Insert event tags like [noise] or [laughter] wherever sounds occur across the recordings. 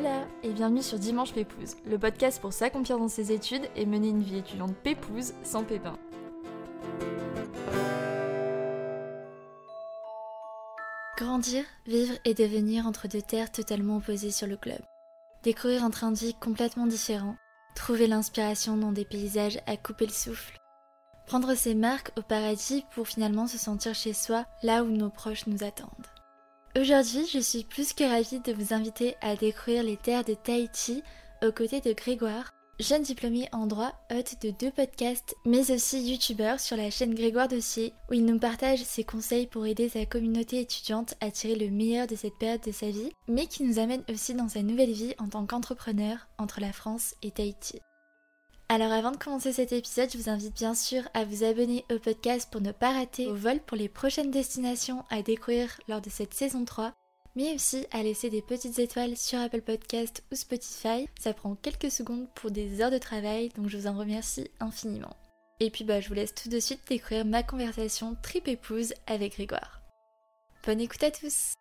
Hola et bienvenue sur Dimanche Pépouze, le podcast pour s'accomplir dans ses études et mener une vie étudiante pépouze sans pépin. Grandir, vivre et devenir entre deux terres totalement opposées sur le globe. Découvrir un train de vie complètement différent. Trouver l'inspiration dans des paysages à couper le souffle. Prendre ses marques au paradis pour finalement se sentir chez soi, là où nos proches nous attendent. Aujourd'hui, je suis plus que ravie de vous inviter à découvrir les terres de Tahiti aux côtés de Grégoire, jeune diplômé en droit, hôte de deux podcasts, mais aussi youtubeur sur la chaîne Grégoire Dossier, où il nous partage ses conseils pour aider sa communauté étudiante à tirer le meilleur de cette période de sa vie, mais qui nous amène aussi dans sa nouvelle vie en tant qu'entrepreneur entre la France et Tahiti. Alors avant de commencer cet épisode, je vous invite bien sûr à vous abonner au podcast pour ne pas rater vos vols pour les prochaines destinations à découvrir lors de cette saison 3, mais aussi à laisser des petites étoiles sur Apple Podcast ou Spotify. Ça prend quelques secondes pour des heures de travail, donc je vous en remercie infiniment. Et puis bah, je vous laisse tout de suite découvrir ma conversation trip épouse avec Grégoire. Bonne écoute à tous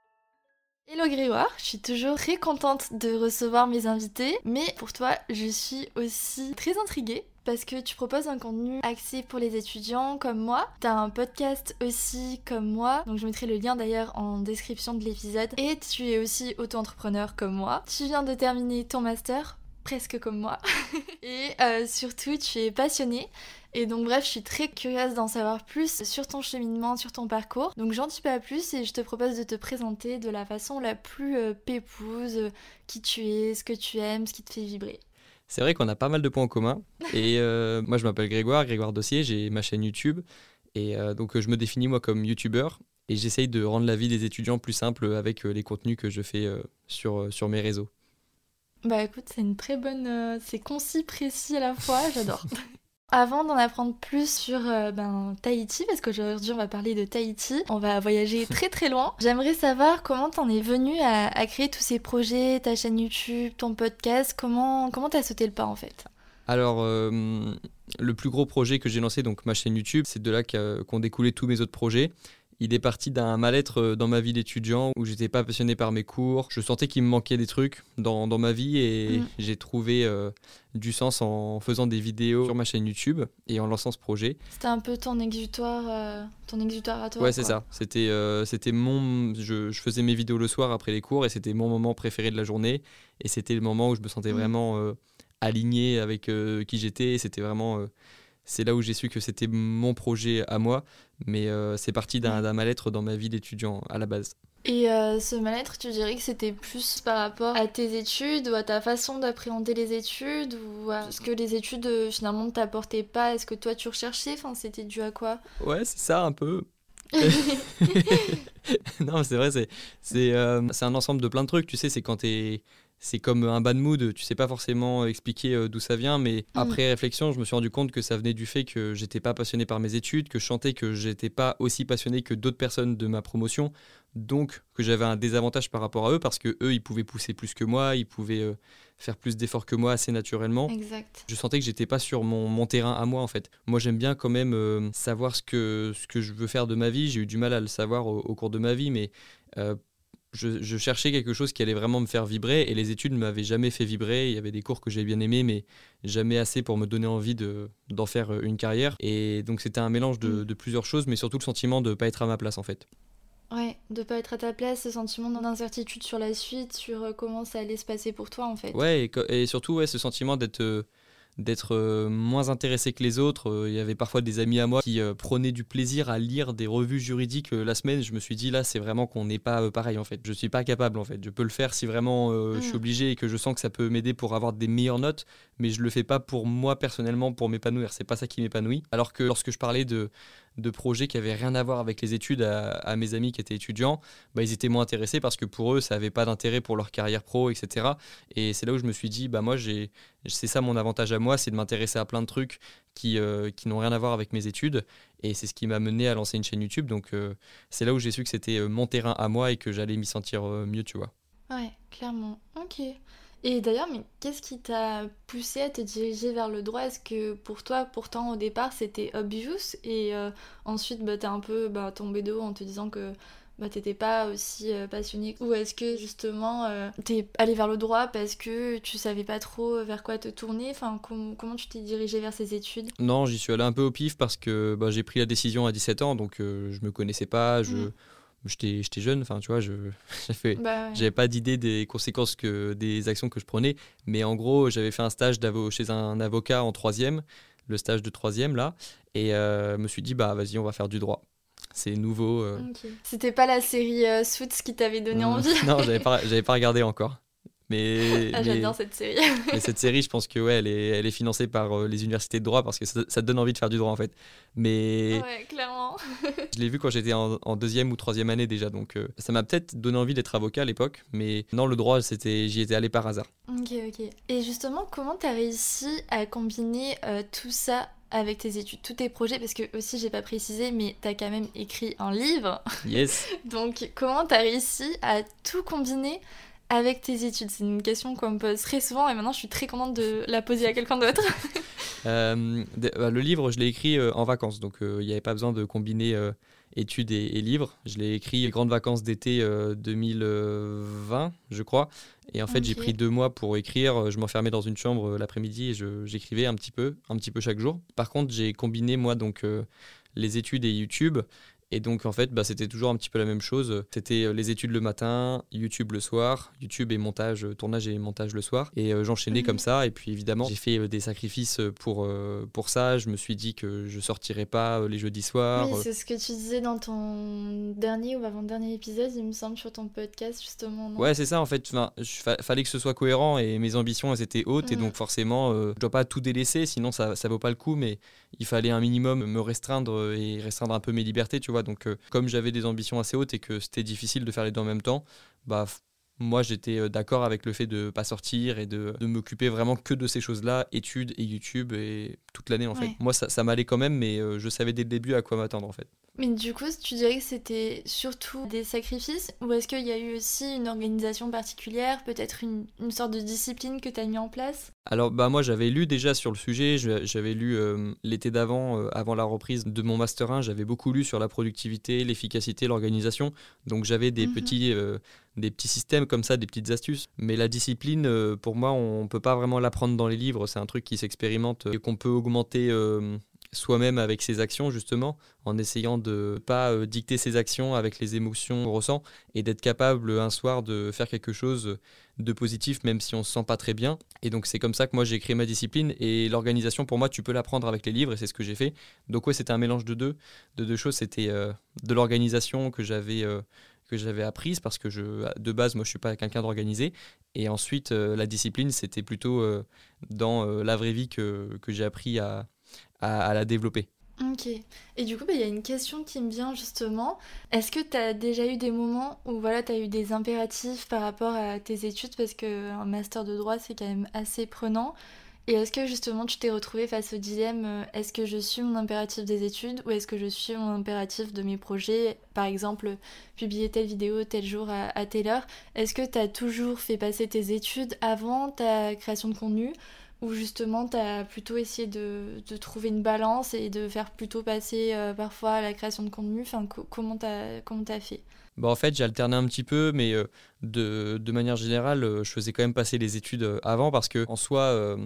Hello Grégoire, je suis toujours très contente de recevoir mes invités, mais pour toi, je suis aussi très intriguée parce que tu proposes un contenu axé pour les étudiants comme moi. T'as un podcast aussi comme moi, donc je mettrai le lien d'ailleurs en description de l'épisode. Et tu es aussi auto-entrepreneur comme moi. Tu viens de terminer ton master, presque comme moi. [laughs] et euh, surtout, tu es passionné et donc bref, je suis très curieuse d'en savoir plus sur ton cheminement, sur ton parcours. Donc j'en dis pas plus et je te propose de te présenter de la façon la plus euh, pépouse, euh, qui tu es, ce que tu aimes, ce qui te fait vibrer. C'est vrai qu'on a pas mal de points en commun. [laughs] Et euh, moi je m'appelle Grégoire, Grégoire Dossier, j'ai ma chaîne YouTube. Et donc je me définis moi comme YouTuber et j'essaye de rendre la vie des étudiants plus simple avec les contenus que je fais sur, sur mes réseaux. Bah écoute, c'est une très bonne... c'est concis, précis à la fois, [laughs] j'adore. Avant d'en apprendre plus sur euh, ben, Tahiti, parce qu'aujourd'hui on va parler de Tahiti, on va voyager [laughs] très très loin. J'aimerais savoir comment t'en es venu à, créer tous ces projets, ta chaîne YouTube, ton podcast, comment comment t'as sauté le pas en fait? Alors euh, le plus gros projet que j'ai lancé, donc ma chaîne YouTube, c'est de là qu'ont découlé tous mes autres projets il est parti d'un mal-être euh, dans ma vie d'étudiant où j'étais pas passionné par mes cours. Je sentais qu'il me manquait des trucs dans, dans ma vie et mm. j'ai trouvé euh, du sens en faisant des vidéos sur ma chaîne YouTube et en lançant ce projet. C'était un peu ton exutoire, euh, ton exutoire à toi. Ouais, c'est ça. C'était, c'était mon. Je, je, faisais mes vidéos le soir après les cours et c'était mon moment préféré de la journée et c'était le moment où je me sentais mm. vraiment aligné avec qui j'étais. C'était vraiment c'est là où j'ai su que c'était mon projet à moi, mais euh, c'est parti d'un mal-être dans ma vie d'étudiant à la base. Et euh, ce mal-être, tu dirais que c'était plus par rapport à tes études ou à ta façon d'appréhender les études ou à ce que les études euh, finalement ne t'apportaient pas? Est-ce que toi tu recherchais? Enfin, c'était dû à quoi? Ouais, c'est ça un peu. [laughs] [laughs] non, c'est vrai, c'est un ensemble de plein de trucs. Tu sais, c'est quand t'es c'est comme un bad mood, tu sais pas forcément expliquer euh, d'où ça vient, mais mm. après réflexion, je me suis rendu compte que ça venait du fait que j'étais pas passionné par mes études, que je chantais que j'étais pas aussi passionné que d'autres personnes de ma promotion, donc que j'avais un désavantage par rapport à eux parce que eux ils pouvaient pousser plus que moi, ils pouvaient euh, faire plus d'efforts que moi assez naturellement. Exact. Je sentais que j'étais pas sur mon, mon, terrain à moi en fait. Moi j'aime bien quand même euh, savoir ce que, ce que je veux faire de ma vie. J'ai eu du mal à le savoir au, au cours de ma vie, mais je, cherchais quelque chose qui allait vraiment me faire vibrer et les études ne m'avaient jamais fait vibrer. Il y avait des cours que j'ai bien aimés, mais jamais assez pour me donner envie d'en faire euh, une carrière. Et donc c'était un mélange mm. de, plusieurs choses, mais surtout le sentiment de ne pas être à ma place en fait. Ouais, de pas être à ta place, ce sentiment d'incertitude sur la suite, sur euh, comment ça allait se passer pour toi en fait. Ouais, et, surtout ouais, ce sentiment d'être euh, d'être euh, moins intéressé que les autres. Euh, il y avait parfois des amis à moi qui euh, prenaient du plaisir à lire des revues juridiques la semaine. Je me suis dit là, c'est vraiment qu'on n'est pas pareil en fait. Je suis pas capable en fait. Je peux le faire si vraiment je suis mm. obligé et que je sens que ça peut m'aider pour avoir des meilleures notes, mais je le fais pas pour moi personnellement pour m'épanouir. C'est pas ça qui m'épanouit. Alors que lorsque je parlais de de projets qui avaient rien à voir avec les études à, mes amis qui étaient étudiants, bah, ils étaient moins intéressés parce que pour eux, ça n'avait pas d'intérêt pour leur carrière pro, etc. Et c'est là où je me suis dit, bah moi, j'ai, c'est ça mon avantage à moi, c'est de m'intéresser à plein de trucs qui, euh, qui n'ont rien à voir avec mes études. Et c'est ce qui m'a mené à lancer une chaîne YouTube. Donc euh, c'est là où j'ai su que c'était euh, mon terrain à moi et que j'allais m'y sentir mieux, tu vois. Ouais, clairement. Ok. Et d'ailleurs, mais qu'est-ce qui t'a poussé à te diriger vers le droit? Est-ce que pour toi, pourtant au départ, c'était obvious? Et euh, ensuite, bah, t'es un peu bah, tombé de haut en te disant que bah, t'étais pas aussi passionné. Ou est-ce que justement t'es allé vers le droit parce que tu savais pas trop vers quoi te tourner? Enfin, comment tu t'es dirigé vers ces études? Non, j'y suis allé un peu au pif parce que bah, j'ai pris la décision à 17 ans, donc je me connaissais pas, je. Mmh j'étais jeune, enfin tu vois, je [laughs] bah j'avais pas d'idée des conséquences que des actions que je prenais, mais en gros j'avais fait un stage chez un avocat en troisième, le stage de troisième là, et euh, me suis dit bah vas-y on va faire du droit. C'est nouveau. Euh. C'était pas la série euh, Suits qui t'avait donné envie? [laughs] Non, j'avais pas, [laughs] pas regardé encore. Mais, [laughs] ah, j'adore cette série. [laughs] mais cette série, je pense que ouais, elle est, elle est financée par euh, les universités de droit parce que ça, te donne envie de faire du droit en fait. Mais ouais, clairement. [laughs] je l'ai vu quand j'étais en, deuxième ou troisième année déjà, donc euh, ça m'a peut-être donné envie d'être avocat à l'époque. Mais non, le droit, c'était, j'y étais allé par hasard. Ok, ok. Et justement, comment tu as réussi à combiner euh, tout ça avec tes études, tous tes projets, parce que aussi j'ai pas précisé, mais tu as quand même écrit un livre. Yes. Donc comment tu as réussi à tout combiner avec tes études C'est une question qu'on me pose très souvent et maintenant je suis très contente de la poser à quelqu'un d'autre. [laughs] Euh, bah, le livre, je l'ai écrit euh, en vacances, donc euh, il n'y avait pas besoin de combiner études et, livres. Je l'ai écrit grandes vacances d'été 2020, je crois. Et en fait, j'ai pris deux mois pour écrire. Je m'enfermais dans une chambre l'après-midi et j'écrivais un petit peu, un petit peu chaque jour. Par contre, j'ai combiné moi donc les études et YouTube. Et donc, en fait, bah, c'était toujours un petit peu la même chose. C'était euh, les études le matin, YouTube le soir, YouTube et montage, euh, tournage et montage le soir. Et euh, j'enchaînais comme ça. Et puis, évidemment, j'ai fait des sacrifices pour, pour ça. Je me suis dit que je sortirais pas les jeudis soirs. Oui, c'est ce que tu disais dans ton dernier ou avant-dernier épisode, il me semble, sur ton podcast, justement. ouais, c'est ça, en fait. Enfin, fallait que ce soit cohérent et mes ambitions, elles étaient hautes. Et donc, forcément, je dois pas tout délaisser, sinon ça, ça vaut pas le coup. Mais il fallait un minimum me restreindre et restreindre un peu mes libertés, tu vois. Donc, euh, comme j'avais des ambitions assez hautes et que c'était difficile de faire les deux en même temps, bah, moi j'étais euh, d'accord avec le fait de pas sortir et de, de m'occuper vraiment que de ces choses-là, études et YouTube et toute l'année en fait. Moi ça, ça m'allait quand même, mais euh, je savais dès le début à quoi m'attendre en fait. Mais du coup, tu dirais que c'était surtout des sacrifices ou est-ce qu'il y a eu aussi une organisation particulière, peut-être une, une, sorte de discipline que tu as mis en place? Alors bah moi j'avais lu déjà sur le sujet, j'avais lu euh, l'été d'avant, avant la reprise de mon Master 1, j'avais beaucoup lu sur la productivité, l'efficacité, l'organisation. Donc j'avais des, mhm. petits, des petits systèmes comme ça, des petites astuces. Mais la discipline, euh, pour moi, on peut pas vraiment l'apprendre dans les livres. C'est un truc qui s'expérimente et qu'on peut augmenter euh, soi-même avec ses actions, justement, en essayant de pas euh, dicter ses actions avec les émotions qu'on ressent et d'être capable un soir de faire quelque chose de positif, même si on se sent pas très bien. Et donc, c'est comme ça que moi j'ai créé ma discipline. Et l'organisation, pour moi, tu peux l'apprendre avec les livres et c'est ce que j'ai fait. Donc, ouais, c'était un mélange de deux, de deux choses. C'était de l'organisation que j'avais que j'avais apprise parce que je, de base, moi, je suis pas quelqu'un d'organisé. Et ensuite, euh, la discipline, c'était plutôt euh, dans euh, la vraie vie que, que j'ai appris à, à, la développer. Ok. Et du coup, bah, il y a une question qui me vient justement. Est-ce que tu as déjà eu des moments où voilà, tu as eu des impératifs par rapport à tes études? Parce qu'un master de droit, c'est quand même assez prenant. Et est-ce que justement tu t'es retrouvé face au dilemme euh, est-ce que je suis mon impératif des études ou est-ce que je suis mon impératif de mes projets? Par exemple, publier telle vidéo tel jour à, telle heure. Est-ce que tu as toujours fait passer tes études avant ta création de contenu? Ou justement tu as plutôt essayé de, trouver une balance et de faire plutôt passer euh, parfois la création de contenu. Enfin, Comment tu as fait? Bah, en fait, j'ai alterné un petit peu, mais euh, de, de, manière générale, euh, je faisais quand même passer les études avant parce que, en soi,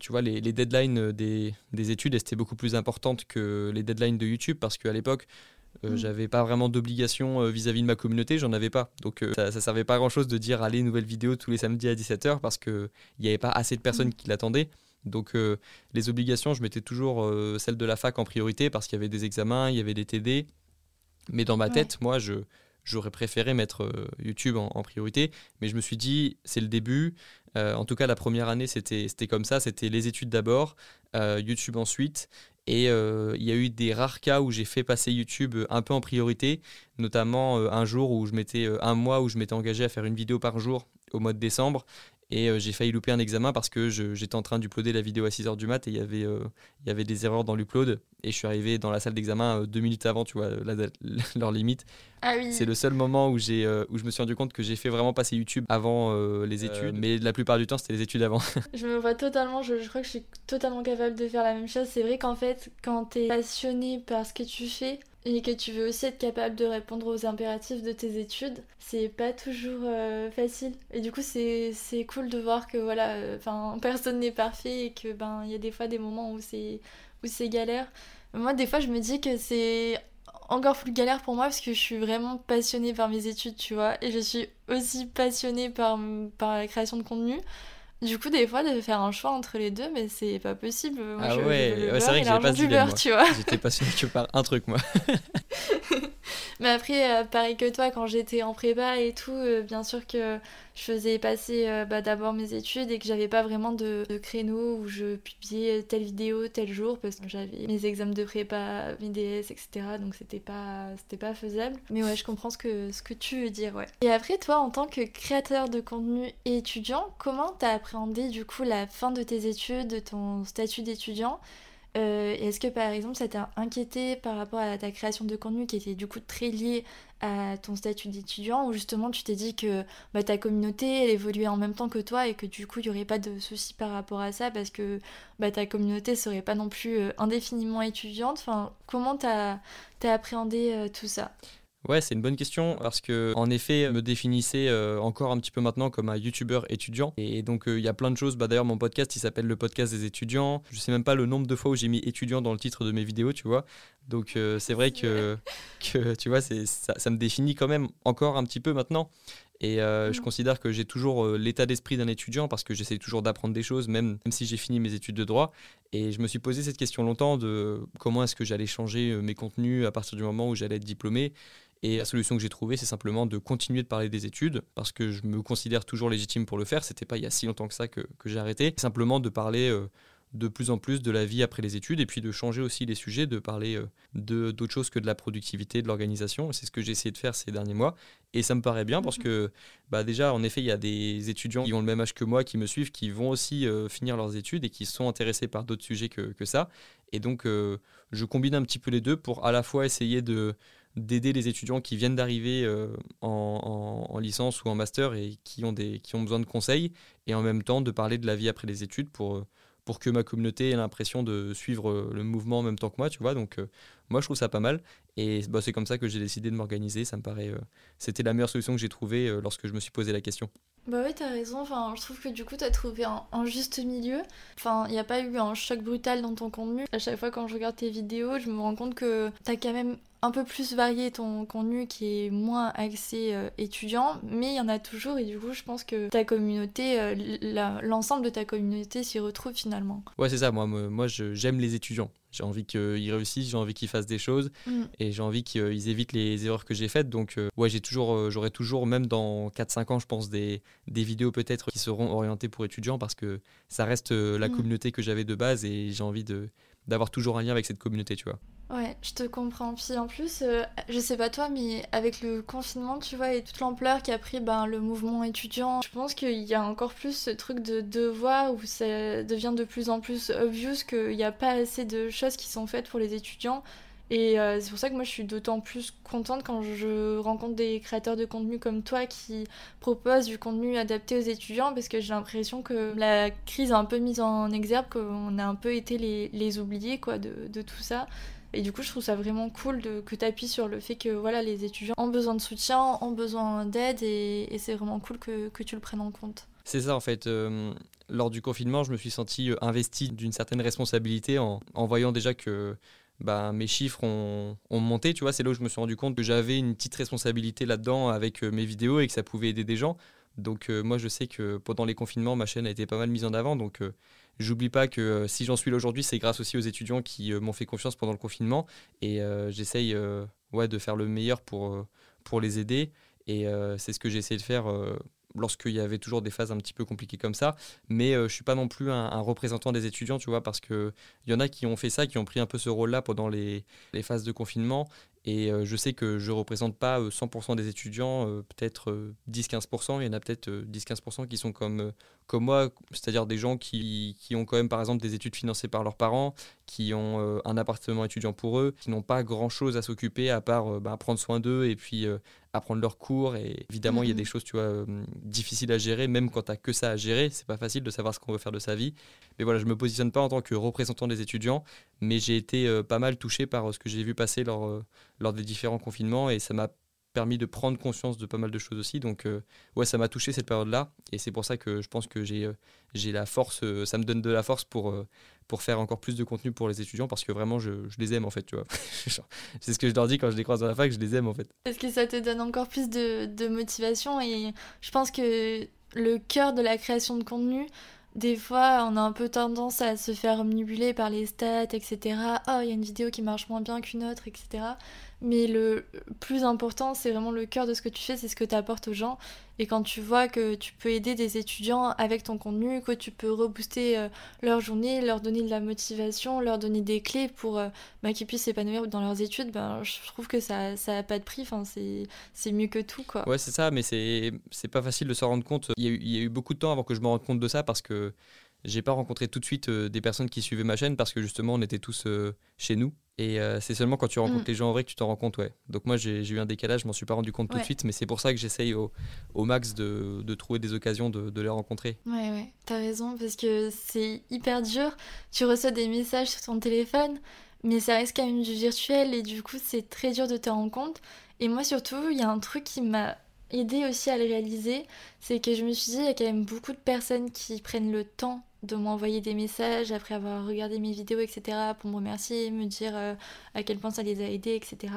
tu vois, les, les deadlines des, des études étaient beaucoup plus importantes que les deadlines de YouTube parce qu'à l'époque, mm. j'avais pas vraiment d'obligation vis-à-vis de ma communauté, j'en avais pas. Donc ça, ça servait pas à grand chose de dire allez, nouvelle vidéo tous les samedis à 17h parce qu'il n'y avait pas assez de personnes mm. qui l'attendaient. Donc les obligations, je mettais toujours celle de la fac en priorité parce qu'il y avait des examens, il y avait des TD. Mais dans ma tête, moi, je, j'aurais préféré mettre euh, YouTube en, priorité, mais je me suis dit, c'est le début. Euh, en tout cas, la première année, c'était comme ça, c'était les études d'abord, euh, YouTube ensuite. Et il y a eu des rares cas où j'ai fait passer YouTube un peu en priorité, notamment un jour où je m'étais, un mois où je m'étais engagé à faire une vidéo par jour au mois de décembre. Et euh, j'ai failli louper un examen parce que j'étais en train d'uploader la vidéo à 6h du mat et il y avait, euh, il y avait des erreurs dans l'upload. Et je suis arrivé dans la salle d'examen euh, deux minutes avant, tu vois, [laughs] leur limite. Ah oui. C'est le seul moment où, j'ai, où je me suis rendu compte que j'ai fait vraiment passer YouTube avant les études. mais la plupart du temps, c'était les études avant. [laughs] je me vois totalement, je, je, crois que je suis totalement capable de faire la même chose. C'est vrai qu'en fait, quand tu es passionné par ce que tu fais, et que tu veux aussi être capable de répondre aux impératifs de tes études, c'est pas toujours euh, facile. Et du coup, c'est cool de voir que voilà, enfin, [laughs] personne n'est parfait et que ben il y a des fois des moments où c'est où c'est galère. Moi, des fois, je me dis que c'est encore plus galère pour moi parce que je suis vraiment passionnée par mes études, tu vois, et je suis aussi passionnée par, par la création de contenu. Du coup, des fois, de faire un choix entre les deux, mais c'est pas possible. Moi, ah ouais, c'est vrai que j'ai pas du beurre, tu vois. J'étais passionné que par un truc, moi. [laughs] mais après, euh, pareil que toi, quand j'étais en prépa et tout, euh, bien sûr que je faisais passer euh, bah, d'abord mes études et que j'avais pas vraiment de, créneau où je publiais telle vidéo tel jour parce que j'avais mes examens de prépa, mes DS, etc. Donc c'était pas, c'était pas faisable. Mais ouais, je comprends ce que, ce que tu veux dire, ouais. Et après, toi, en tant que créateur de contenu et étudiant, comment t'as appréhendé du coup la fin de tes études, de ton statut d'étudiant? Euh, Est-ce que par exemple ça t'a inquiété par rapport à ta création de contenu qui était du coup très liée ton statut d'étudiant ou justement tu t'es dit que bah, ta communauté elle évoluait en même temps que toi et que du coup il n'y aurait pas de soucis par rapport à ça parce que bah, ta communauté serait pas non plus euh, indéfiniment étudiante. Comment t'as as appréhendé euh, tout ça? Ouais, c'est une bonne question parce que en effet, me définissais euh, encore un petit peu maintenant comme un youtubeur étudiant. Et donc il y a plein de choses. Bah, D'ailleurs, mon podcast, il s'appelle le podcast des étudiants. Je sais même pas le nombre de fois où j'ai mis étudiant dans le titre de mes vidéos, tu vois. Donc c'est vrai que, que, tu vois, ça, ça me définit quand même encore un petit peu maintenant. Et euh, je mm. considère que j'ai toujours euh, l'état d'esprit d'un étudiant parce que j'essaie toujours d'apprendre des choses, même, même si j'ai fini mes études de droit. Et je me suis posé cette question longtemps de comment est-ce que j'allais changer euh, mes contenus à partir du moment où j'allais être diplômé. Et la solution que j'ai trouvée, c'est simplement de continuer de parler des études, parce que je me considère toujours légitime pour le faire. C'était pas il y a si longtemps que ça que, que j'ai arrêté. Simplement de parler de plus en plus de la vie après les études et puis de changer aussi les sujets, de parler euh, de d'autres choses que de la productivité, de l'organisation. C'est ce que j'ai essayé de faire ces derniers mois et ça me paraît bien parce mhm. que bah déjà en effet il y a des étudiants qui ont le même âge que moi qui me suivent qui vont aussi euh, finir leurs études et qui sont intéressés par d'autres sujets que, que, ça et donc euh, je combine un petit peu les deux pour à la fois essayer de d'aider les étudiants qui viennent d'arriver en, en, licence ou en master et qui ont, des, qui ont besoin de conseils et en même temps de parler de la vie après les études pour pour que ma communauté ait l'impression de suivre euh, le mouvement en même temps que moi, tu vois. Donc, euh, moi, je trouve ça pas mal. Et bah, c'est comme ça que j'ai décidé de m'organiser. Ça me paraît. Euh, c'était la meilleure solution que j'ai trouvée lorsque je me suis posé la question. Bah oui, t'as raison. Enfin, je trouve que du coup, t'as trouvé un, juste milieu. Enfin, il n'y a pas eu un choc brutal dans ton contenu. À chaque fois, quand je regarde tes vidéos, je me rends compte que t'as quand même un peu plus varié ton contenu qui est moins axé euh, étudiant, mais il y en a toujours et du coup je pense que ta communauté, euh, l'ensemble de ta communauté s'y retrouve finalement. Ouais c'est ça, moi, moi j'aime les étudiants. J'ai envie qu'ils réussissent, j'ai envie qu'ils fassent des choses mm. et j'ai envie qu'ils évitent les erreurs que j'ai faites. Donc euh, ouais, j'ai toujours, j'aurai toujours, même dans 4-5 ans, je pense, des, des vidéos peut-être qui seront orientées pour étudiants parce que ça reste la mm. communauté que j'avais de base et j'ai envie de d'avoir toujours un lien avec cette communauté, tu vois. Ouais, je te comprends. Puis en plus, euh, je sais pas toi, mais avec le confinement, tu vois, et toute l'ampleur qu'a pris ben, le mouvement étudiant, je pense qu'il y a encore plus ce truc de devoir où ça devient de plus en plus obvious qu'il n'y a pas assez de choses qui sont faites pour les étudiants. Et euh, c'est pour ça que moi je suis d'autant plus contente quand je rencontre des créateurs de contenu comme toi qui proposent du contenu adapté aux étudiants parce que j'ai l'impression que la crise a un peu mis en exergue qu'on a un peu été les, les oubliés quoi, de, de tout ça. Et du coup, je trouve ça vraiment cool de, que tu appuies sur le fait que voilà, les étudiants ont besoin de soutien, ont besoin d'aide, et, c'est vraiment cool que, que, tu le prennes en compte. C'est ça, en fait. Euh, lors du confinement, je me suis senti euh, investi d'une certaine responsabilité en, en, voyant déjà que bah, mes chiffres ont, ont monté. Tu vois, c'est là où je me suis rendu compte que j'avais une petite responsabilité là-dedans avec euh, mes vidéos et que ça pouvait aider des gens. Donc, moi, je sais que pendant les confinements, ma chaîne a été pas mal mise en avant. Donc, J'oublie pas que euh, si j'en suis là aujourd'hui, c'est grâce aussi aux étudiants qui euh, m'ont fait confiance pendant le confinement. Et euh, j'essaye ouais, de faire le meilleur pour, pour les aider. Et c'est ce que j'ai essayé de faire lorsqu'il y avait toujours des phases un petit peu compliquées comme ça. Mais je suis pas non plus un, représentant des étudiants, tu vois, parce qu'il y en a qui ont fait ça, qui ont pris un peu ce rôle-là pendant les, les, phases de confinement. Et je sais que je ne représente pas 100% des étudiants, peut-être 10-15%. Il y en a peut-être 10-15% qui sont comme, comme moi, c'est-à-dire des gens qui, qui, ont quand même par exemple des études financées par leurs parents, qui ont euh, un appartement étudiant pour eux, qui n'ont pas grand-chose à s'occuper à part euh, bah, prendre soin d'eux et puis euh, apprendre leurs cours et évidemment il y a Mhm. des choses tu vois euh, difficiles à gérer même quand tu as que ça à gérer c'est pas facile de savoir ce qu'on veut faire de sa vie mais voilà je me positionne pas en tant que représentant des étudiants mais j'ai été euh, pas mal touché par euh, ce que j'ai vu passer lors, lors des différents confinements et ça m'a permis de prendre conscience de pas mal de choses aussi. Donc euh, ouais ça m'a touché cette période là et c'est pour ça que je pense que j'ai euh, la force euh, ça me donne de la force pour pour faire encore plus de contenu pour les étudiants parce que vraiment je, je les aime en fait tu vois. [laughs] C'est ce que je leur dis quand je les croise dans la fac je les aime en fait. Parce que ça te donne encore plus de motivation? Et je pense que le cœur de la création de contenu, des fois on a un peu tendance à se faire omnibuler par les stats, etc. Oh, il y a une vidéo qui marche moins bien qu'une autre, etc. Mais le plus important, c'est vraiment le cœur de ce que tu fais, c'est ce que tu apportes aux gens. Et quand tu vois que tu peux aider des étudiants avec ton contenu, que tu peux rebooster euh, leur journée, leur donner de la motivation, leur donner des clés pour euh, bah, qu'ils puissent s'épanouir dans leurs études, ben, je trouve que ça ça a pas de prix. Enfin, c'est mieux que tout, quoi. Ouais, c'est ça, mais c'est pas facile de s'en rendre compte. Il y, a eu, il y a eu beaucoup de temps avant que je me rende compte de ça parce que j'ai pas rencontré tout de suite euh, des personnes qui suivaient ma chaîne parce que justement on était tous chez nous. Et euh, c'est seulement quand tu rencontres Mm. les gens en vrai que tu t'en rends compte, ouais. Donc moi j'ai eu un décalage, je m'en suis pas rendu compte tout de suite, mais c'est pour ça que j'essaye au, au max de, de trouver des occasions de, de les rencontrer. Ouais, ouais, t'as raison, parce que c'est hyper dur. Tu reçois des messages sur ton téléphone, mais ça reste quand même du virtuel, et du coup, c'est très dur de te rendre compte. Et moi, surtout, il y a un truc qui m'a aidé aussi à le réaliser, c'est que je me suis dit, il y a quand même beaucoup de personnes qui prennent le temps de m'envoyer des messages après avoir regardé mes vidéos, etc., pour me remercier, me dire euh, à quel point ça les a aidés, etc.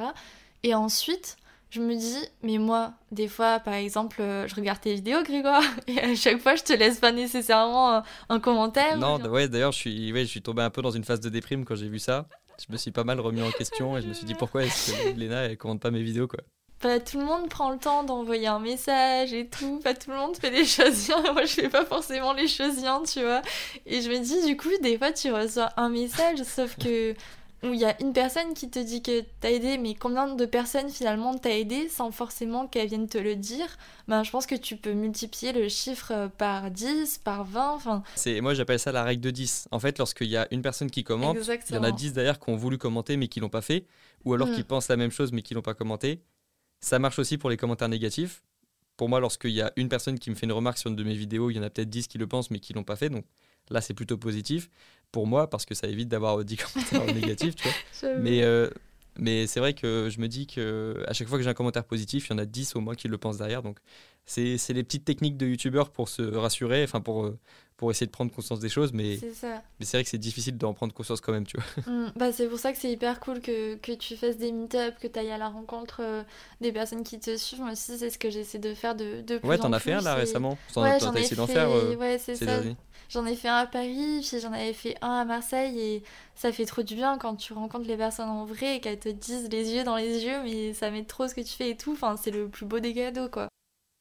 Et ensuite, je me dis, mais moi, des fois, par exemple, euh, je regarde tes vidéos, Grégoire, [laughs] et à chaque fois, je te laisse pas nécessairement un, un commentaire. Non, ouais, d'ailleurs je suis, ouais, je suis tombé un peu dans une phase de déprime quand j'ai vu ça. Je me suis pas mal remis en question et je me suis dit pourquoi est-ce que Léna elle commente pas mes vidéos quoi. Pas tout le monde prend le temps d'envoyer un message et tout. Pas tout le monde fait les [laughs] choses bien. Moi, je fais pas forcément les choses bien, tu vois. Et je me dis, du coup, des fois, tu reçois un message, sauf que. Où il y a une personne qui te dit que t'as aidé, mais combien de personnes finalement t'as aidé sans forcément qu'elles viennent te le dire? Ben, je pense que tu peux multiplier le chiffre euh, par 10, par 20, enfin. C'est moi j'appelle ça la règle de 10. En fait, lorsqu'il y a une personne qui commente, il y en a Exactement. 10 derrière qui ont voulu commenter mais qui l'ont pas fait, ou alors Mm. qui pensent la même chose mais qui l'ont pas commenté. Ça marche aussi pour les commentaires négatifs. Pour moi, lorsqu'il y a une personne qui me fait une remarque sur une de mes vidéos, il y en a peut-être 10 qui le pensent mais qui l'ont pas fait. Donc là, c'est plutôt positif pour moi parce que ça évite d'avoir euh, 10 [laughs] commentaires négatifs, tu vois. [laughs] Mais, euh, mais c'est vrai que je me dis que à chaque fois que j'ai un commentaire positif, il y en a 10 au moins qui le pensent derrière. Donc c'est les petites techniques de youtubeurs pour se rassurer, enfin pour, euh, pour essayer de prendre conscience des choses. Mais C'est mais c'est vrai que c'est difficile d'en prendre conscience quand même, tu vois. Mm, bah c'est pour ça que c'est hyper cool que, que tu fasses des meet-up, que tu ailles à la rencontre euh, des personnes qui te suivent. Moi aussi, c'est ce que j'essaie de faire de, de plus Ouais, en t'en as fait un là récemment Ouais, t'en as ai essayé d'en fait, faire euh, ouais, c'est ces ça. J'en ai fait un à Paris, puis j'en avais fait un à Marseille, et ça fait trop du bien quand tu rencontres les personnes en vrai et qu'elles te disent les yeux dans les yeux, mais ça met trop ce que tu fais et tout. Enfin, c'est le plus beau des cadeaux, quoi.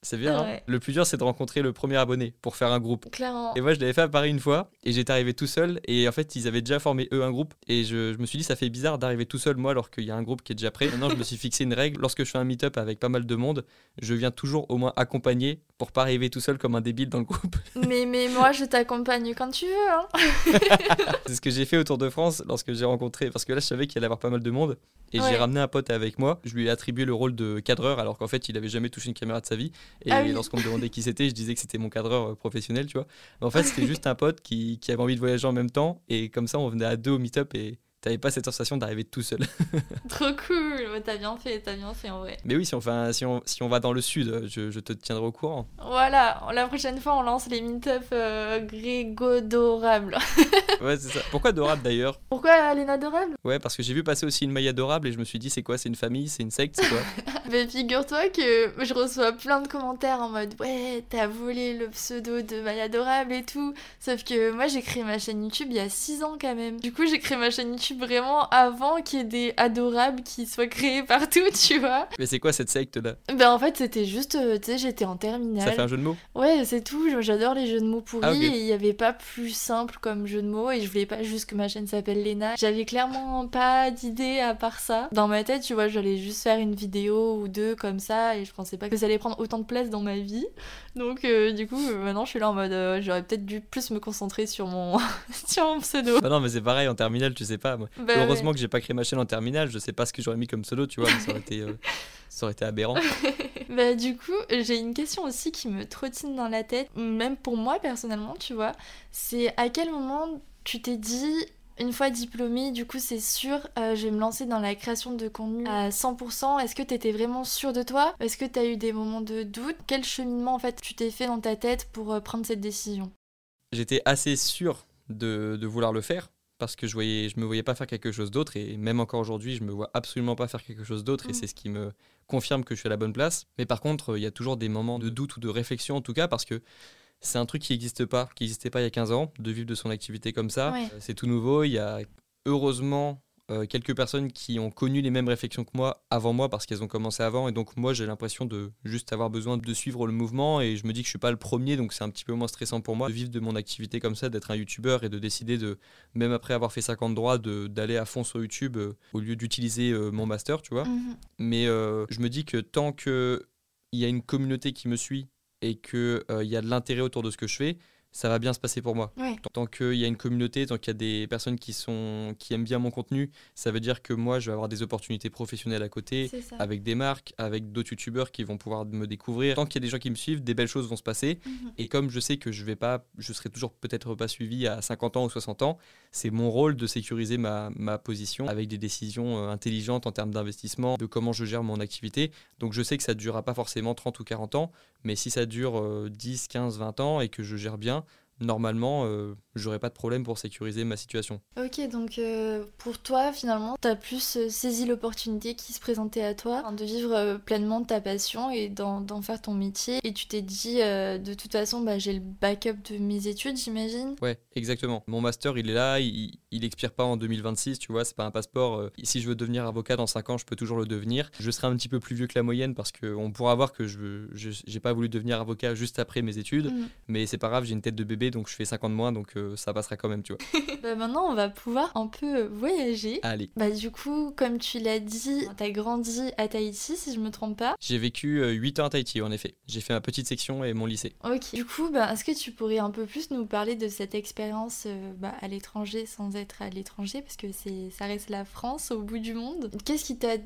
C'est bien. hein. Ouais. Le plus dur, c'est de rencontrer le premier abonné pour faire un groupe. Clairement. Et moi, je l'avais fait à Paris une fois, et j'étais arrivé tout seul, et en fait, ils avaient déjà formé eux un groupe, et je, je me suis dit, ça fait bizarre d'arriver tout seul, moi, alors qu'il y a un groupe qui est déjà prêt. Maintenant, je me suis fixé une règle, lorsque je fais un meet-up avec pas mal de monde, je viens toujours au moins accompagné pour pas arriver tout seul comme un débile dans le groupe. [laughs] Mais, mais moi, je t'accompagne quand tu veux, hein. [laughs] c'est ce que j'ai fait au Tour de France lorsque j'ai rencontré, parce que là, je savais qu'il allait y avoir pas mal de monde, et Ouais. j'ai ramené un pote avec moi, je lui ai attribué le rôle de cadreur, alors qu'en fait, il avait jamais touché une caméra de sa vie, et Ah oui. lorsqu'on me demandait qui c'était, je disais que c'était mon cadreur euh, professionnel, tu vois. Mais en fait, c'était [laughs] juste un pote qui, qui avait envie de voyager en même temps, et comme ça, on venait à deux au meet-up, et t'avais pas cette sensation d'arriver tout seul. [laughs] Trop cool. T'as bien fait, t'as bien fait en vrai. Mais oui, si on, fait un- si on, si on va dans le sud, je, je te tiendrai au courant. Voilà, la prochaine fois, on lance les meet-up euh, grégodorables. [laughs] Ouais, c'est ça. Pourquoi adorable d'ailleurs? Pourquoi Léna adorable Ouais, parce que j'ai vu passer aussi une maille adorable, et je me suis dit, c'est quoi? C'est une famille? C'est une secte? C'est quoi? [laughs] Mais figure-toi que je reçois plein de commentaires en mode ouais, t'as volé le pseudo de Maya Adorable et tout. Sauf que moi j'ai créé ma chaîne YouTube il y a 6 ans quand même. Du coup j'ai créé ma chaîne YouTube vraiment avant qu'il y ait des adorables qui soient créés partout, [laughs] tu vois. Mais c'est quoi cette secte là Ben en fait c'était juste, euh, tu sais, j'étais en terminale. Ça fait un jeu de mots? Ouais, c'est tout. J'adore les jeux de mots pourris Ah, et il n'y avait pas plus simple comme jeu de mots et je voulais pas juste que ma chaîne s'appelle Lena. J'avais clairement pas d'idée à part ça. Dans ma tête, tu vois, j'allais juste faire une vidéo ou deux comme ça et je pensais pas que ça allait prendre autant de place dans ma vie. Donc euh, du coup, euh, maintenant je suis là en mode euh, j'aurais peut-être dû plus me concentrer sur mon [laughs] sur mon pseudo. Bah non, mais c'est pareil en terminale, tu sais pas. Moi. Bah Heureusement ouais. que j'ai pas créé ma chaîne en terminale, je sais pas ce que j'aurais mis comme pseudo, tu vois, mais ça aurait été, euh, [laughs] ça aurait été aberrant. [laughs] bah du coup, j'ai une question aussi qui me trottine dans la tête, même pour moi personnellement, tu vois. C'est à quel moment tu t'es dit une fois diplômée, du coup, c'est sûr, euh, je vais me lancer dans la création de contenu à 100%. Est-ce que tu étais vraiment sûre de toi? Est-ce que tu as eu des moments de doute? Quel cheminement, en fait, tu t'es fait dans ta tête pour euh, prendre cette décision? J'étais assez sûr de, vouloir le faire parce que je voyais, je me voyais pas faire quelque chose d'autre et même encore aujourd'hui, je me vois absolument pas faire quelque chose d'autre et mm. c'est ce qui me confirme que je suis à la bonne place. Mais par contre, il y a toujours des moments de doute ou de réflexion en tout cas parce que c'est un truc qui n'existe pas, qui n'existait pas il y a 15 ans, de vivre de son activité comme ça. Euh, c'est tout nouveau. Il y a heureusement euh, quelques personnes qui ont connu les mêmes réflexions que moi avant moi parce qu'elles ont commencé avant. Et donc, moi, j'ai l'impression de juste avoir besoin de suivre le mouvement. Et je me dis que je suis pas le premier, donc c'est un petit peu moins stressant pour moi de vivre de mon activité comme ça, d'être un youtubeur et de décider de, même après avoir fait 50 droits, d'aller à fond sur YouTube euh, au lieu d'utiliser mon master, tu vois. Mhm. Mais je me dis que tant qu'il y a une communauté qui me suit et qu'il euh, y a de l'intérêt autour de ce que je fais, ça va bien se passer pour moi. Tant qu'il y a une communauté, tant qu'il y a des personnes qui, sont, qui aiment bien mon contenu, ça veut dire que moi, je vais avoir des opportunités professionnelles à côté, avec des marques, avec d'autres youtubeurs qui vont pouvoir me découvrir. Tant qu'il y a des gens qui me suivent, des belles choses vont se passer. Mhm. Et comme je sais que je vais pas, je serai toujours peut-être pas suivi à 50 ans ou 60 ans, c'est mon rôle de sécuriser ma, ma, position avec des décisions euh, intelligentes en termes d'investissement, de comment je gère mon activité. Donc je sais que ça ne durera pas forcément 30 ou 40 ans, mais si ça dure 10, 15, 20 ans et que je gère bien, normalement, euh, j'aurais pas de problème pour sécuriser ma situation. Ok, donc euh, pour toi, finalement, tu as plus euh, saisi l'opportunité qui se présentait à toi de vivre pleinement ta passion et d'en faire ton métier. Et tu t'es dit, de toute façon, bah, j'ai le backup de mes études, j'imagine Ouais, exactement. Mon master, il est là, il, il expire pas en 2026, tu vois, c'est pas un passeport. si je veux devenir avocat dans 5 ans, je peux toujours le devenir. Je serai un petit peu plus vieux que la moyenne parce qu'on pourra voir que je j'ai pas voulu devenir avocat juste après mes études, mm. mais c'est pas grave, j'ai une tête de bébé donc je fais 50 de moins, donc euh, ça passera quand même, tu vois. [laughs] bah maintenant, on va pouvoir un peu euh, voyager. Allez. Bah du coup, comme tu l'as dit, t'as grandi à Tahiti, si je me trompe pas. J'ai vécu 8 euh, ans à Tahiti, en effet. J'ai fait ma petite section et mon lycée. Ok. Du coup, bah, est-ce que tu pourrais un peu plus nous parler de cette expérience bah, à l'étranger sans être à l'étranger, parce que c'est ça reste la France au bout du monde. Qu'est-ce qui t'a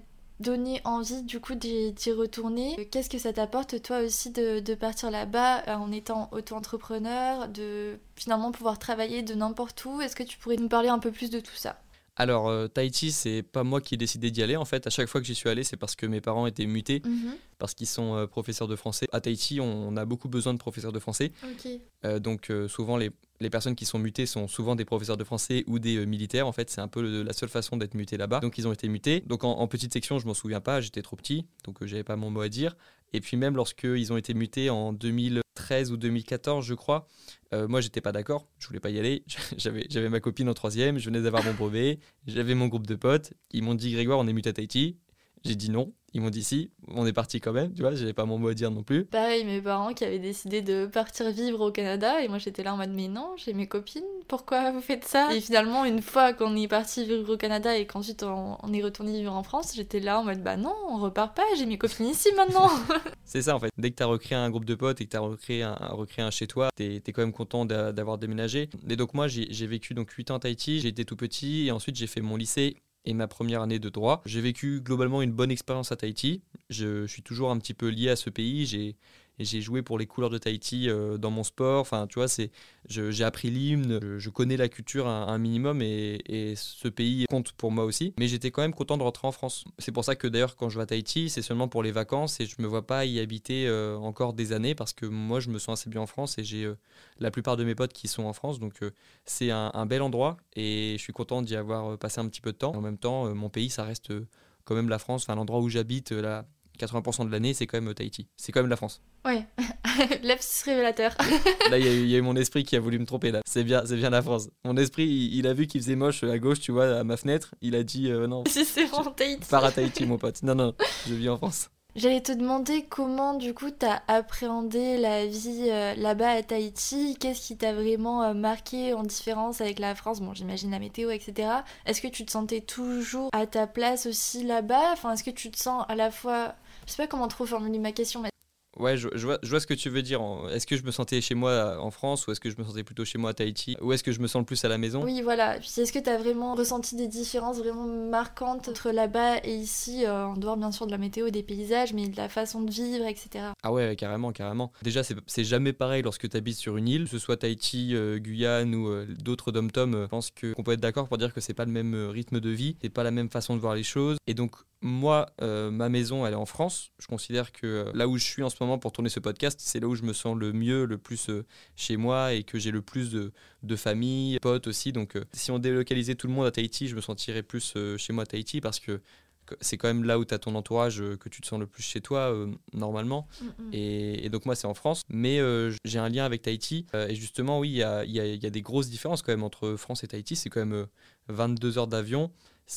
donné envie du coup d'y retourner? Qu'est-ce que ça t'apporte toi aussi de, partir là-bas euh, en étant auto-entrepreneur, de finalement pouvoir travailler de n'importe où? Est-ce que tu pourrais nous parler un peu plus de tout ça? Alors, euh, Tahiti, c'est pas moi qui ai décidé d'y aller. En fait, à chaque fois que j'y suis allé, c'est parce que mes parents étaient mutés, mhm. parce qu'ils sont euh, professeurs de français. À Tahiti, on, a beaucoup besoin de professeurs de français. donc, souvent, les, les personnes qui sont mutées sont souvent des professeurs de français ou des euh, militaires. En fait, c'est un peu la seule façon d'être muté là-bas. Donc, ils ont été mutés. Donc, en, petite section, je m'en souviens pas, j'étais trop petit, donc euh, j'avais pas mon mot à dire. Et puis, même lorsqu'ils ont été mutés en 2013 ou 2014, je crois, euh, moi, j'étais pas d'accord. Je voulais pas y aller. [laughs] j'avais ma copine en troisième, je venais d'avoir mon brevet, j'avais mon groupe de potes. Ils m'ont dit Grégoire, on est muté à Tahiti. J'ai dit non. Ils m'ont dit si, on est parti quand même, tu vois, j'avais pas mon mot à dire non plus. Pareil, mes parents qui avaient décidé de partir vivre au Canada et moi j'étais là en mode mais non, j'ai mes copines, pourquoi vous faites ça? Et finalement, une fois qu'on est parti vivre au Canada et qu'ensuite on, est retourné vivre en France, j'étais là en mode bah non, on repart pas, j'ai mes copines ici maintenant. [laughs] C'est ça en fait, dès que t'as recréé un groupe de potes et que t'as recréé un, recréé un chez toi, t'es es quand même content d'avoir déménagé. Et donc moi j'ai vécu donc 8 ans à Tahiti, j'ai été tout petit et ensuite j'ai fait mon lycée et ma première année de droit. J'ai vécu globalement une bonne expérience à Tahiti. Je, suis toujours un petit peu lié à ce pays. J'ai j'ai joué pour les couleurs de Tahiti euh, dans mon sport. Enfin, tu vois, j'ai appris l'hymne, je, connais la culture un, minimum et, ce pays compte pour moi aussi. Mais j'étais quand même content de rentrer en France. C'est pour ça que d'ailleurs, quand je vais à Tahiti, c'est seulement pour les vacances et je me vois pas y habiter euh, encore des années parce que moi, je me sens assez bien en France et j'ai euh, la plupart de mes potes qui sont en France. Donc c'est un, bel endroit et je suis content d'y avoir passé un petit peu de temps. En même temps, mon pays, ça reste quand même la France, enfin l'endroit où j'habite, là, 80% de l'année, c'est quand même Tahiti. C'est quand même la France. Ouais, [laughs] l'abs révélateur. [laughs] là, il y, a eu mon esprit qui a voulu me tromper. Là, c'est bien, c'est bien la France. Mon esprit, il, a vu qu'il faisait moche à gauche, tu vois, à ma fenêtre. Il a dit non. [laughs] Si c'est vraiment Tahiti. Pars à Tahiti, mon pote. Non, non, je vis en France. J'allais te demander comment du coup t'as appréhendé la vie euh, là-bas à Tahiti, qu'est-ce qui t'a vraiment euh, marqué en différence avec la France, bon j'imagine la météo etc. Est-ce que tu te sentais toujours à ta place aussi là-bas? Enfin est-ce que tu te sens à la fois... Je sais pas comment trop formuler ma question mais... Ouais, je, je, vois, je, vois, ce que tu veux dire. Est-ce que je me sentais chez moi en France ou est-ce que je me sentais plutôt chez moi à Tahiti Ou est-ce que je me sens le plus à la maison? Oui, voilà. Puis est-ce que tu as vraiment ressenti des différences vraiment marquantes entre là-bas et ici, euh, en dehors bien sûr de la météo, des paysages, mais de la façon de vivre, etc. Ah ouais, carrément, carrément. Déjà, c'est jamais pareil lorsque tu habites sur une île, que ce soit Tahiti, euh, Guyane ou euh, d'autres dom-tom. je pense qu'on peut être d'accord pour dire que c'est pas le même rythme de vie, c'est pas la même façon de voir les choses. Et donc, moi, euh, ma maison, elle est en France. Je considère que euh, là où je suis en ce moment pour tourner ce podcast, c'est là où je me sens le mieux, le plus euh, chez moi et que j'ai le plus de, de famille, potes aussi. Donc, si on délocalisait tout le monde à Tahiti, je me sentirais plus chez moi à Tahiti parce que c'est quand même là où tu as ton entourage que tu te sens le plus chez toi normalement. Mm. Et, donc moi c'est en France, mais j'ai un lien avec Tahiti. et justement oui, il y a, y a, des grosses différences quand même entre France et Tahiti. C'est quand même 22 heures d'avion.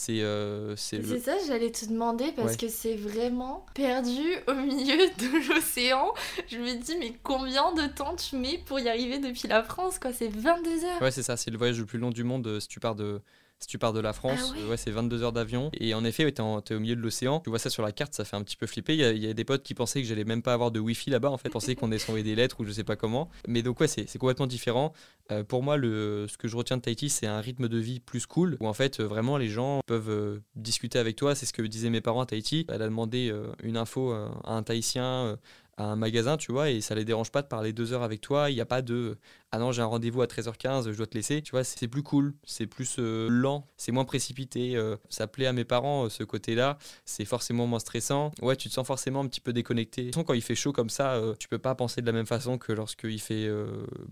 Euh, c'est ça, j'allais te demander parce que c'est vraiment perdu au milieu [laughs] de l'océan. Je me dis, mais combien de temps tu mets pour y arriver depuis la France quoi? C'est 22 heures. Ouais, c'est ça, c'est le voyage le plus long du monde euh, si tu pars de, si tu pars de la France, ah ouais. c'est 22 heures d'avion. Et en effet, tu es, au milieu de l'océan. Tu vois ça sur la carte, ça fait un petit peu flipper. Il y, a, des potes qui pensaient que j'allais même pas avoir de Wi-Fi là-bas. En fait, pensaient qu'on allait s'envoyer des lettres ou je sais pas comment. Mais donc, ouais, c'est complètement différent. Euh, pour moi, le, ce que je retiens de Tahiti, c'est un rythme de vie plus cool. Où en fait, vraiment, les gens peuvent euh, discuter avec toi. C'est ce que disaient mes parents à Tahiti. Elle a demandé euh, une info à un Tahitien à un magasin, tu vois, et ça les dérange pas de parler deux heures avec toi. Il n'y a pas de ah non, j'ai un rendez-vous à 13h15, je dois te laisser. Tu vois, c'est plus cool, c'est plus euh, lent, c'est moins précipité. Euh, ça plaît à mes parents, euh, ce côté-là. C'est forcément moins stressant. Ouais, tu te sens forcément un petit peu déconnecté. De toute façon, quand il fait chaud comme ça, tu peux pas penser de la même façon que lorsqu'il fait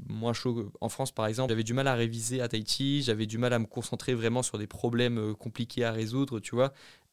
moins chaud. En France, par exemple, j'avais du mal à réviser à Tahiti, j'avais du mal à me concentrer vraiment sur des problèmes compliqués à résoudre, tu vois.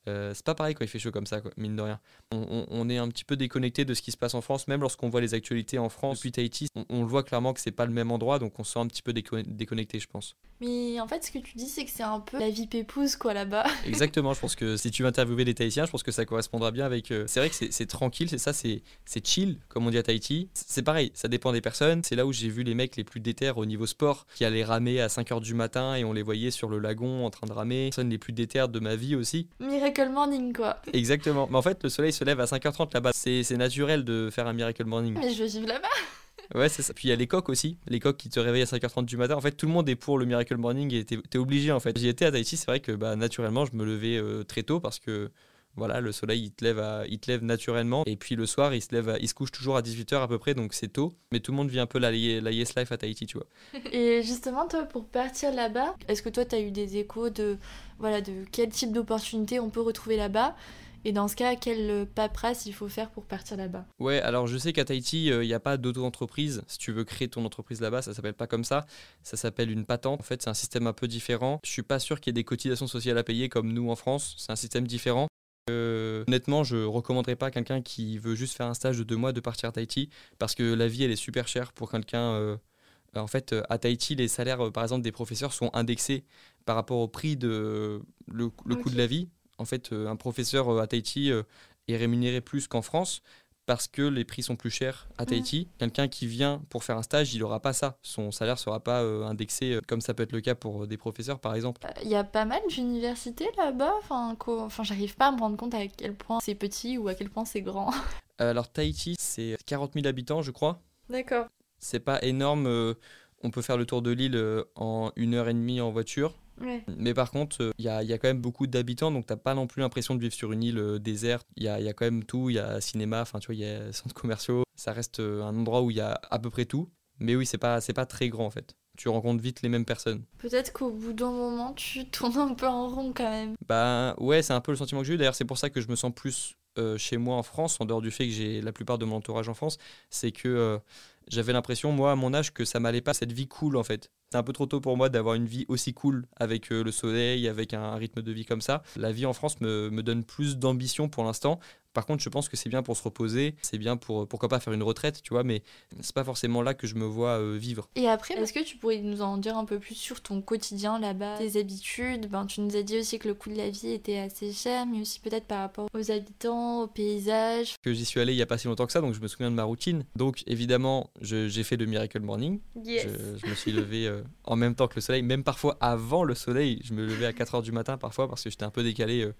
Euh, c'est pas pareil quand il fait chaud comme ça, mine de rien. On, est un petit peu déconnecté de ce qui se passe en France, même lorsqu'on voit les actualités en France depuis Tahiti, on, le voit clairement que c'est pas le même endroit, donc on se sent un petit peu déconnecté, je pense. Mais en fait, ce que tu dis, c'est que c'est un peu la vie pépouse, quoi, là-bas. [laughs] Exactement, je pense que si tu veux interviewer des Tahitiens, je pense que ça correspondra bien avec. Euh, c'est vrai que c'est tranquille, c'est ça, c'est chill, comme on dit à Tahiti. C'est pareil, ça dépend des personnes. C'est là où j'ai vu les mecs les plus déter au niveau sport, qui allaient ramer à 5h du matin et on les voyait sur le lagon en train de ramer. Les personnes les plus déter de ma vie aussi. Miracle Morning, quoi. Exactement. Mais en fait, le soleil se lève à 5h30 là-bas. C'est naturel de faire un Miracle Morning. Mais je vais vivre là-bas. [laughs] Ouais, c'est ça. Puis il y a les coques aussi, les coques qui te réveillent à 5h30 du matin. En fait, tout le monde est pour le Miracle Morning et t'es obligé en fait. J'y étais à Tahiti, c'est vrai que bah, naturellement, je me levais euh, très tôt parce que voilà, le soleil il te lève à, il te lève naturellement et puis le soir il se lève il se couche toujours à 18h à peu près donc c'est tôt mais tout le monde vit un peu la, la yes life à Tahiti tu vois. [laughs] Et justement toi pour partir là-bas, est-ce que toi tu as eu des échos de voilà de quel type d'opportunité on peut retrouver là-bas? Et dans ce cas, quelle paperasse il faut faire pour partir là-bas? Ouais, alors je sais qu'à Tahiti, il n'y a pas d'auto-entreprise. Si tu veux créer ton entreprise là-bas, ça s'appelle pas comme ça. Ça s'appelle une patente. En fait, c'est un système un peu différent. Je suis pas sûr qu'il y ait des cotisations sociales à payer comme nous en France. C'est un système différent. Euh, honnêtement, je recommanderais pas à quelqu'un qui veut juste faire un stage de deux mois de partir à Tahiti parce que la vie elle est super chère pour quelqu'un. Euh, en fait, à Tahiti, les salaires, par exemple, des professeurs sont indexés par rapport au prix de le, coût de la vie en fait, euh, un professeur euh, à Tahiti euh, est rémunéré plus qu'en France parce que les prix sont plus chers à Tahiti. Quelqu'un qui vient pour faire un stage, il n'aura pas ça. Son salaire ne sera pas indexé comme ça peut être le cas pour des professeurs, par exemple. Il y a pas mal d'universités là-bas. Enfin, enfin j'arrive pas à me rendre compte à quel point c'est petit ou à quel point c'est grand. [laughs] Alors, Tahiti, c'est 40 000 habitants, je crois. D'accord. C'est pas énorme. On peut faire le tour de l'île en une heure et demie en voiture. Mais par contre, il y a, quand même beaucoup d'habitants, donc t'as pas non plus l'impression de vivre sur une île euh, déserte. Il y a, y a, quand même tout, il y a cinéma, enfin tu vois, il y a [laughs] centres commerciaux. Ça reste euh, un endroit où il y a à peu près tout. Mais oui, c'est pas, pas très grand en fait. Tu rencontres vite les mêmes personnes. Peut-être qu'au bout d'un moment, tu [laughs] tournes un peu en rond quand même. Bah ouais, c'est un peu le sentiment que j'ai eu. D'ailleurs, c'est pour ça que je me sens plus euh, chez moi en France, en dehors du fait que j'ai la plupart de mon entourage en France. C'est que j'avais l'impression, moi, à mon âge, que ça m'allait pas cette vie cool en fait. C'est un peu trop tôt pour moi d'avoir une vie aussi cool avec euh, le soleil, avec un rythme de vie comme ça. La vie en France me, me donne plus d'ambition pour l'instant. Par contre, je pense que c'est bien pour se reposer, c'est bien pour euh, pourquoi pas faire une retraite, tu vois, mais c'est pas forcément là que je me vois euh, vivre. Et après, est-ce que tu pourrais nous en dire un peu plus sur ton quotidien là-bas, tes habitudes? Ben, Tu nous as dit aussi que le coût de la vie était assez cher, mais aussi peut-être par rapport aux habitants, aux paysages. Que j'y suis allé il y a pas si longtemps que ça, donc je me souviens de ma routine. Donc évidemment, j'ai fait le Miracle Morning. Yes. Je, me suis levé euh, en même temps que le soleil, même parfois avant le soleil. Je me levais à 4h du matin parfois parce que j'étais un peu décalé.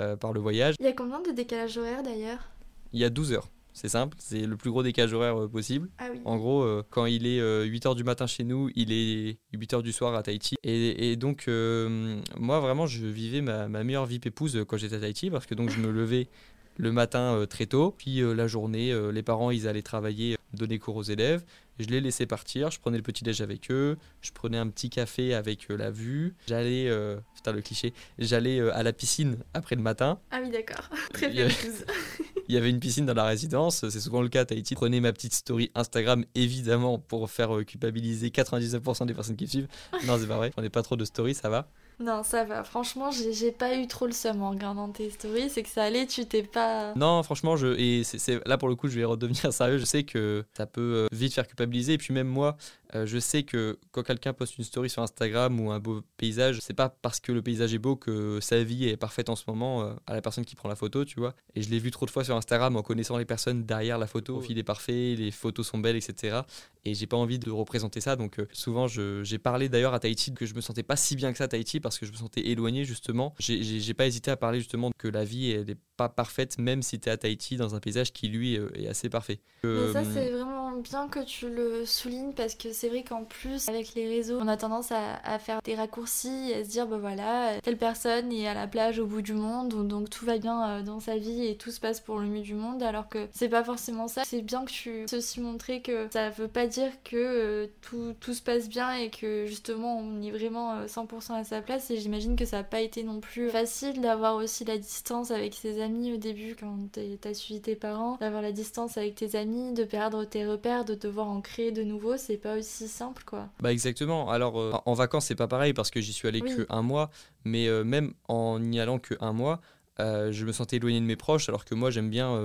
Euh, par le voyage. Il y a combien de décalage horaire d'ailleurs? Il y a 12 heures. c'est simple, c'est le plus gros décalage horaire euh, possible. Ah oui. En gros, euh, quand il est 8h du matin chez nous, il est 8h du soir à Tahiti. Et, et donc, euh, moi, vraiment, je vivais ma, ma meilleure vie pépouse quand j'étais à Tahiti parce que donc je me levais le matin euh, très tôt, puis euh, la journée, euh, les parents, ils allaient travailler, donner cours aux élèves. Je les laissais partir, je prenais le petit-déj avec eux, je prenais un petit café avec la vue. J'allais, euh, putain le cliché, j'allais euh, à la piscine après le matin. Ah oui, d'accord. Très bien. [laughs] Il y avait une piscine dans la résidence, c'est souvent le cas à Tahiti. Prenais ma petite story Instagram, évidemment, pour faire culpabiliser 99% des personnes qui me suivent. [laughs] Non, c'est pas vrai, je prenais pas trop de stories, ça va. [laughs] Non, ça va. Franchement, j'ai pas eu trop le seum en regardant tes stories. C'est que ça allait, tu t'es pas. Non, franchement, je, et c'est, là pour le coup, je vais redevenir [laughs] sérieux. Je sais que ça peut euh, vite faire culpabiliser. Et puis même moi, euh, je sais que quand quelqu'un poste une story sur Instagram ou un beau paysage, c'est pas parce que le paysage est beau que sa vie est parfaite en ce moment euh, à la personne qui prend la photo, tu vois. Et je l'ai vu trop de fois sur Instagram en connaissant les personnes derrière la photo. Le profil est parfait, les photos sont belles, etc. Et j'ai pas envie de représenter ça. Donc souvent, j'ai parlé d'ailleurs à Tahiti que je me sentais pas si bien que ça Tahiti parce que je me sentais éloigné justement. J'ai- pas hésité à parler justement que la vie elle est pas parfaite même si tu es à Tahiti dans un paysage qui lui euh, est assez parfait. Mais ça, Euh, c'est vraiment bien que tu le soulignes parce que c'est vrai qu'en plus, avec les réseaux, on a tendance à, faire des raccourcis et à se dire, bah voilà, telle personne est à la plage au bout du monde, donc tout va bien euh, dans sa vie et tout se passe pour le mieux du monde, alors que c'est pas forcément ça. C'est bien que tu sais aussi montrer que ça veut pas dire que euh, tout, tout se passe bien et que justement on est vraiment euh, 100% à sa place. Et j'imagine que ça a pas été non plus facile d'avoir aussi la distance avec ses amis au début quand t'as suivi tes parents, d'avoir la distance avec tes amis, de perdre tes repères, de devoir en créer de nouveaux, c'est pas aussi simple quoi. Bah exactement. Alors euh, en vacances c'est pas pareil parce que j'y suis allé Oui. que un mois, mais euh, même en y allant que un mois, euh, je me sentais éloigné de mes proches alors que moi j'aime bien,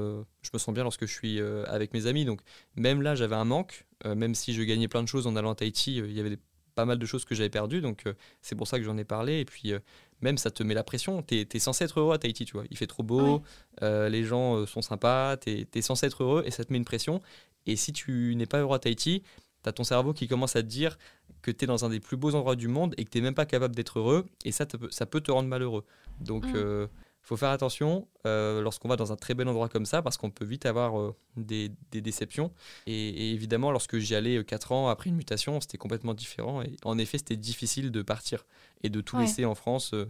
je me sens bien lorsque je suis avec mes amis. Donc même là j'avais un manque, même si je gagnais plein de choses en allant à Tahiti, il y avait des- pas mal de choses que j'avais perdues. Donc euh, c'est pour ça que j'en ai parlé. Et puis euh, même ça te met la pression. T'es es censé être heureux à Tahiti, tu vois. Il fait trop beau, euh, les gens sont sympas, t'es es censé être heureux et ça te met une pression. Et si tu n'es pas heureux à Tahiti, t'as ton cerveau qui commence à te dire que tu es dans un des plus beaux endroits du monde et que tu même pas capable d'être heureux et ça, te ça peut te rendre malheureux. Donc Mm. Euh, faut faire attention euh, lorsqu'on va dans un très bel endroit comme ça parce qu'on peut vite avoir euh, des, des déceptions. Et, et évidemment, lorsque j'y allais 4 ans après une mutation, c'était complètement différent. Et en effet, c'était difficile de partir et de tout Ouais. laisser en France. euh,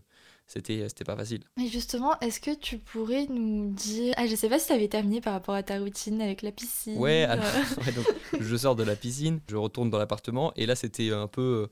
c'était c'était pas facile. Mais justement, est-ce que tu pourrais nous dire. Ah, je sais pas si t'avais terminé par rapport à ta routine avec la piscine. Ouais, [laughs] alors, euh, [laughs] ouais, donc, je sors de la piscine, je retourne dans l'appartement et là c'était un peu euh,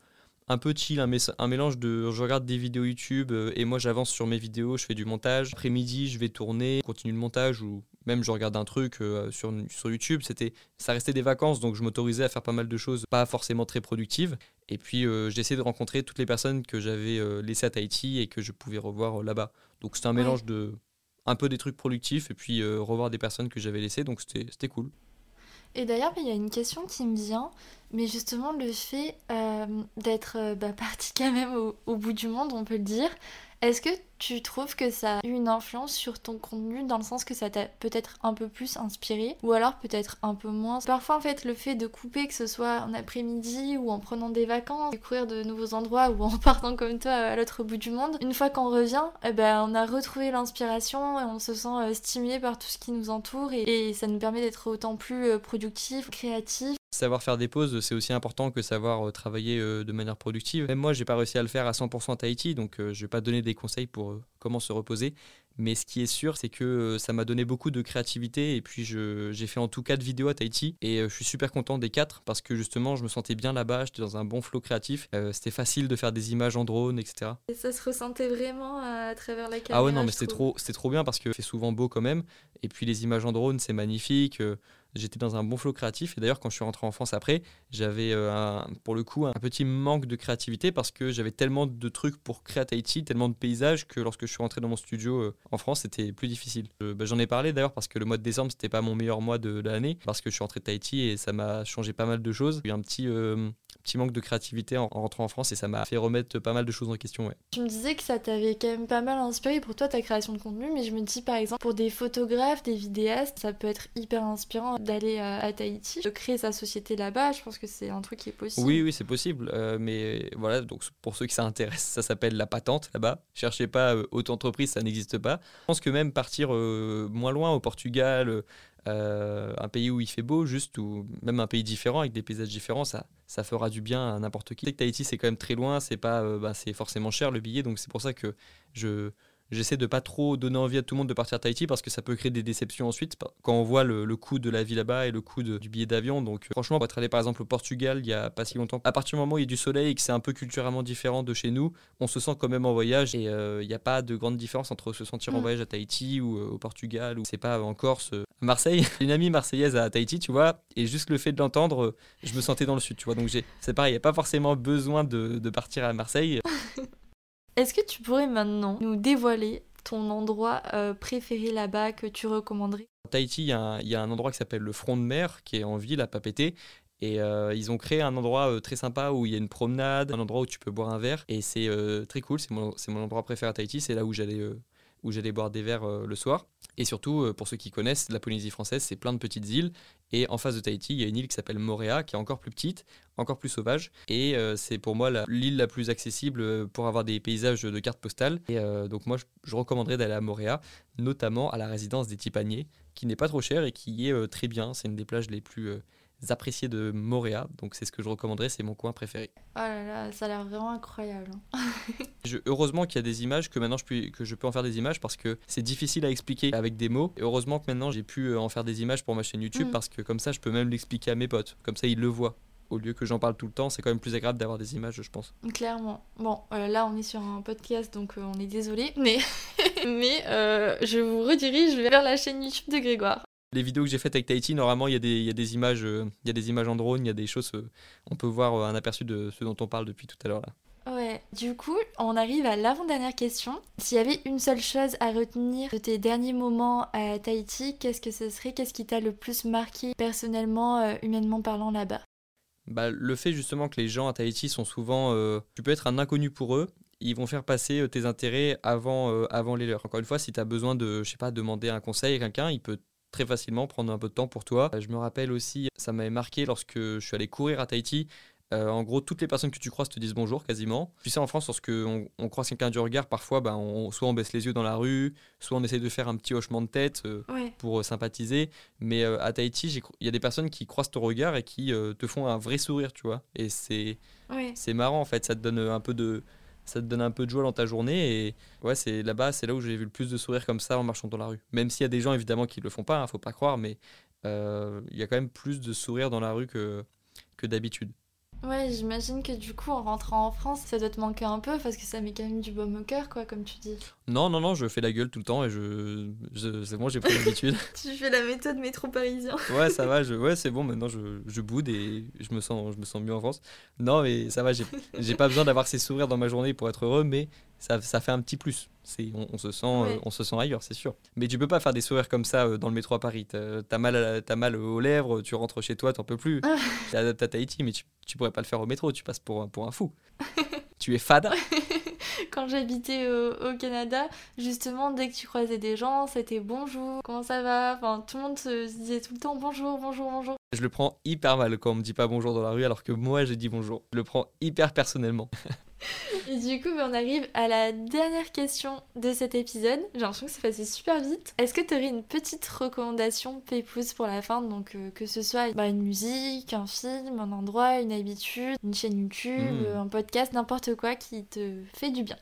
un peu chill, un, mé- un mélange de je regarde des vidéos YouTube euh, et moi j'avance sur mes vidéos, je fais du montage. Après-midi, je vais tourner, continue le montage ou même je regarde un truc euh, sur, sur YouTube. C'était ça restait des vacances donc je m'autorisais à faire pas mal de choses pas forcément très productives. Et puis euh, j'essaie de rencontrer toutes les personnes que j'avais laissées à Tahiti et que je pouvais revoir là-bas. Donc c'était un Ouais. mélange de un peu des trucs productifs et puis revoir des personnes que j'avais laissées donc c'était c'était cool. Et d'ailleurs, il y a une question qui me vient, mais justement le fait euh, d'être euh, bah, [laughs] parti quand même au bout du monde, on peut le dire, est-ce que tu trouves que ça a eu une influence sur ton contenu dans le sens que ça t'a peut-être un peu plus inspiré ou alors peut-être un peu moins? Parfois en fait le fait de couper que ce soit en après-midi ou en prenant des vacances, découvrir de nouveaux endroits ou en [laughs] partant comme toi à l'autre bout du monde, une fois qu'on revient, eh ben, on a retrouvé l'inspiration et on se sent euh, stimulé par tout ce qui nous entoure et, et ça nous permet d'être autant plus euh, productif, créatif. Savoir faire des pauses, c'est aussi important que savoir euh, travailler euh, de manière productive. Même moi, j'ai pas réussi à le faire à 100% à Tahiti, donc euh, je vais pas donner des conseils pour comment se reposer. Mais ce qui est sûr, c'est que ça m'a donné beaucoup de créativité. Et puis, j'ai fait en tout quatre vidéos à Tahiti. Et je suis super content des quatre parce que justement, je me sentais bien là-bas. J'étais dans un bon flow créatif. Euh, c'était facile de faire des images en drone, etc. Et ça se ressentait vraiment à travers la caméra. Ah ouais, non, mais c'était trop, c'était trop bien parce que c'est souvent beau quand même. Et puis les images en drone, c'est magnifique. Euh, J'étais dans un bon flow créatif. Et d'ailleurs, quand je suis rentré en France après, j'avais euh, pour le coup un petit manque de créativité parce que j'avais tellement de trucs pour créer à Tahiti, tellement de paysages que lorsque je suis rentré dans mon studio euh, en France, c'était plus difficile. Euh, bah, J'en ai parlé d'ailleurs parce que le mois de décembre, c'était pas mon meilleur mois de, l'année parce que je suis rentré de Tahiti et ça m'a changé pas mal de choses. J'ai eu un petit, petit manque de créativité en, en rentrant en France et ça m'a fait remettre pas mal de choses en question. Ouais. Tu me disais que ça t'avait quand même pas mal inspiré pour toi ta création de contenu, mais je me dis par exemple pour des photographes, des vidéastes, ça peut être hyper inspirant d'aller à, à Tahiti, de créer sa société là-bas. Je pense que c'est un truc qui est possible. Oui, oui, c'est possible. euh, mais voilà, donc pour ceux qui ça intéresse, ça s'appelle la patente là-bas. Cherchez pas euh, auto-entreprise, ça n'existe pas. Je pense que même partir euh, moins loin, au Portugal, euh, un pays où il fait beau, juste, ou même un pays différent avec des paysages différents, ça, ça fera du bien à n'importe qui. Tahiti, c'est quand même très loin, c'est pas, euh, bah, c'est forcément cher le billet, donc c'est pour ça que je, j'essaie de pas trop donner envie à tout le monde de partir à Tahiti parce que ça peut créer des déceptions ensuite quand on voit le, coût de la vie là-bas et le coût du billet d'avion. Donc euh, franchement, on être allé par exemple au Portugal il y a pas si longtemps. À partir du moment où il y a du soleil et que c'est un peu culturellement différent de chez nous, on se sent quand même en voyage et euh, il n'y a pas de grande différence entre se sentir en mm. voyage à Tahiti ou euh, au Portugal ou c'est pas en Corse, Marseille. [laughs] une amie marseillaise à Tahiti, tu vois, et juste le fait de l'entendre, je me sentais dans le sud, tu vois. Donc c'est pareil, il n'y a pas forcément besoin de, de partir à Marseille. [laughs] Est-ce que tu pourrais maintenant nous dévoiler ton endroit euh, préféré là-bas que tu recommanderais? Tahiti, il y, a un endroit qui s'appelle le Front de Mer, qui est en ville à Papeete. Et euh, ils ont créé un endroit euh, très sympa où il y a une promenade, un endroit où tu peux boire un verre. Et c'est très cool, c'est mon, mon, endroit préféré à Tahiti, c'est là où j'allais où j'allais boire des verres le soir. Et surtout, pour ceux qui connaissent, la Polynésie française, c'est plein de petites îles. Et en face de Tahiti, il y a une île qui s'appelle Moréa, qui est encore plus petite, encore plus sauvage. Et euh, c'est pour moi l'île la, plus accessible euh, pour avoir des paysages de cartes postales. Et euh, donc moi, je, recommanderais d'aller à Moréa, notamment à la résidence des Tipaniers, qui n'est pas trop chère et qui est très bien. C'est une des plages les plus appréciées de Moréa. Donc c'est ce que je recommanderais, c'est mon coin préféré. Oh là là, ça a l'air vraiment incroyable. Hein. [laughs] heureusement qu'il y a des images, que maintenant je peux, que je peux en faire des images parce que c'est difficile à expliquer avec des mots. Et heureusement que maintenant j'ai pu en faire des images pour ma chaîne YouTube mm. parce que comme ça je peux même l'expliquer à mes potes. Comme ça ils le voient au lieu que j'en parle tout le temps, c'est quand même plus agréable d'avoir des images, je pense. Clairement. Bon, euh, là, on est sur un podcast, donc euh, on est désolé, mais, [laughs] mais euh, je vous redirige vers la chaîne YouTube de Grégoire. Les vidéos que j'ai faites avec Tahiti, normalement, il y, a des, y a des images, il y a des images en drone, il y a des choses, on peut voir un aperçu de ce dont on parle depuis tout à l'heure là. Ouais, du coup, on arrive à l'avant-dernière question. S'il y avait une seule chose à retenir de tes derniers moments à Tahiti, qu'est-ce que ce serait? Qu'est-ce qui t'a le plus marqué personnellement, humainement parlant là-bas? Bah, le fait justement que les gens à Tahiti sont souvent. Euh, tu peux être un inconnu pour eux, ils vont faire passer euh, tes intérêts avant, euh, avant les leurs. Encore une fois, si tu as besoin de, je sais pas, demander un conseil à quelqu'un, il peut très facilement prendre un peu de temps pour toi. Je me rappelle aussi, ça m'avait marqué lorsque je suis allé courir à Tahiti. Euh, en gros, toutes les personnes que tu croises te disent bonjour quasiment. Tu sais, en France, lorsque on, croise quelqu'un du regard, parfois, ben, on, soit on baisse les yeux dans la rue, soit on essaie de faire un petit hochement de tête euh, pour euh, sympathiser. Mais à Tahiti, il y a des personnes qui croisent ton regard et qui te font un vrai sourire, tu vois. Et c'est c'est marrant en fait. Ça te donne un peu de ça te donne un peu de joie dans ta journée et ouais c'est là-bas c'est là où j'ai vu le plus de sourires comme ça en marchant dans la rue. Même s'il y a des gens évidemment qui le font pas hein, faut pas croire mais il y a quand même plus de sourires dans la rue que d'habitude Ouais, j'imagine que du coup, en rentrant en France, ça doit te manquer un peu parce que ça met quand même du baume au cœur, quoi, comme tu dis. Non, non, non, je fais la gueule tout le temps et je. c'est bon, j'ai pris l'habitude. [laughs] tu fais la méthode métro parisien. ouais, ça va, je... [laughs] ouais, c'est bon, maintenant je... je boude et je me, sens... je me sens mieux en France. Non, mais ça va, j'ai pas besoin d'avoir ces sourires dans ma journée pour être heureux, mais ça, ça fait un petit plus. On, on, se sent, euh, on se sent ailleurs, c'est sûr. Mais tu peux pas faire des sourires comme ça euh, dans le métro à Paris. T'as as mal, as mal aux lèvres, tu rentres chez toi, t'en peux plus. Ah. T'as Tahiti, mais tu, tu pourrais pas le faire au métro, tu passes pour, pour un fou. [laughs] tu es fade. [laughs] Quand j'habitais au, Canada, justement, dès que tu croisais des gens, c'était bonjour, comment ça va? Enfin, tout le monde se disait tout le temps bonjour, bonjour, bonjour. Je le prends hyper mal quand on me dit pas bonjour dans la rue alors que moi j'ai dit bonjour. Je le prends hyper personnellement. [laughs] Et du coup, on arrive à la dernière question de cet épisode. J'ai l'impression que c'est passé super vite. Est-ce que tu aurais une petite recommandation Pépouze pour la fin? Donc, euh, que ce soit bah, une musique, un film, un endroit, une habitude, une chaîne YouTube, hmm. un podcast, n'importe quoi qui te fait du bien.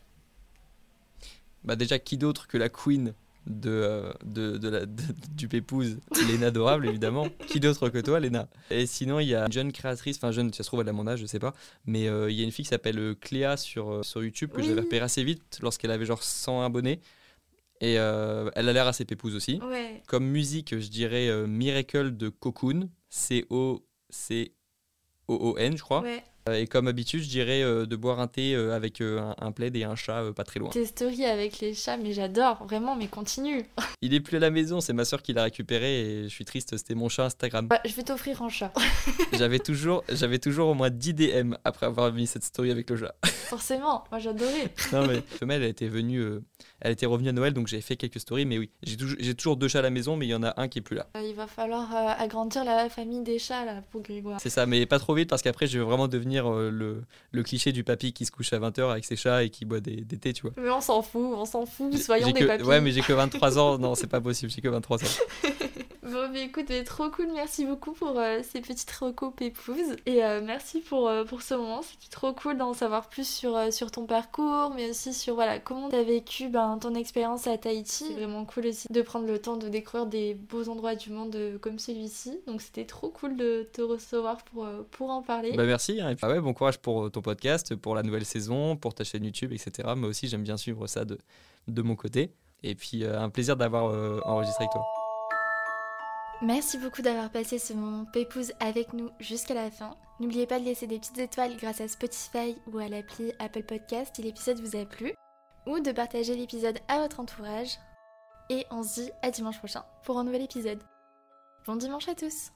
Bah, déjà, qui d'autre que la Queen de, euh, de, de, la, [laughs] du Pépouze, Léna Adorable évidemment. [laughs] Qui d'autre que toi, Léna? Et sinon, il y a une jeune créatrice, enfin jeune, ça se trouve elle a mon âge, je sais pas, mais euh, il y a une fille qui s'appelle euh, Cléa sur, sur YouTube que j'avais repéré assez vite lorsqu'elle avait genre 100 abonnés. Et elle a l'air assez pépouse aussi. Comme musique, je dirais Miracle de Cocoon, C-O-C-O-O-N, je crois. Ouais. Euh, et comme habitude, je dirais euh, de boire un thé euh, avec un, plaid et un chat pas très loin. Tes stories avec les chats, mais j'adore, vraiment, mais continue. [laughs] Il est plus à la maison, c'est ma soeur qui l'a récupéré et je suis triste, c'était mon chat Instagram. Bah, je vais t'offrir un chat. [laughs] j'avais toujours, j'avais toujours au moins 10 DM après avoir mis cette story avec le chat. [laughs] Forcément, moi j'adorais. non mais femelle, elle était venue, elle était revenue à Noël, donc j'ai fait quelques stories, mais oui, j'ai toujours, toujours deux chats à la maison, mais il y en a un qui est plus là. il va falloir agrandir la famille des chats là pour Grégoire. C'est ça, mais pas trop vite parce qu'après je vais vraiment devenir euh, le, le, cliché du papy qui se couche à 20h avec ses chats et qui boit des, des thés, tu vois. Mais on s'en fout, on s'en fout, soyons des que, papys. Ouais, mais j'ai que 23 ans, non, c'est pas possible, j'ai que 23 ans. [laughs] Bon, mais écoute, trop cool. Merci beaucoup pour euh, ces petites recos pépouses. Et euh, merci pour, euh, pour ce moment. C'était trop cool d'en savoir plus sur, sur ton parcours, mais aussi sur voilà, comment tu as vécu ben, ton expérience à Tahiti. Vraiment cool aussi de prendre le temps de découvrir des beaux endroits du monde comme celui-ci. Donc, c'était trop cool de te recevoir pour, pour en parler. Bah, merci. Ah ouais, bon courage pour ton podcast, pour la nouvelle saison, pour ta chaîne YouTube, etc. Moi aussi, j'aime bien suivre ça de, de mon côté. Et puis, un plaisir d'avoir enregistré avec toi. Merci beaucoup d'avoir passé ce moment pépouze avec nous jusqu'à la fin. N'oubliez pas de laisser des petites étoiles grâce à Spotify ou à l'appli Apple Podcast si l'épisode vous a plu, ou de partager l'épisode à votre entourage. Et on se dit à dimanche prochain pour un nouvel épisode. Bon dimanche à tous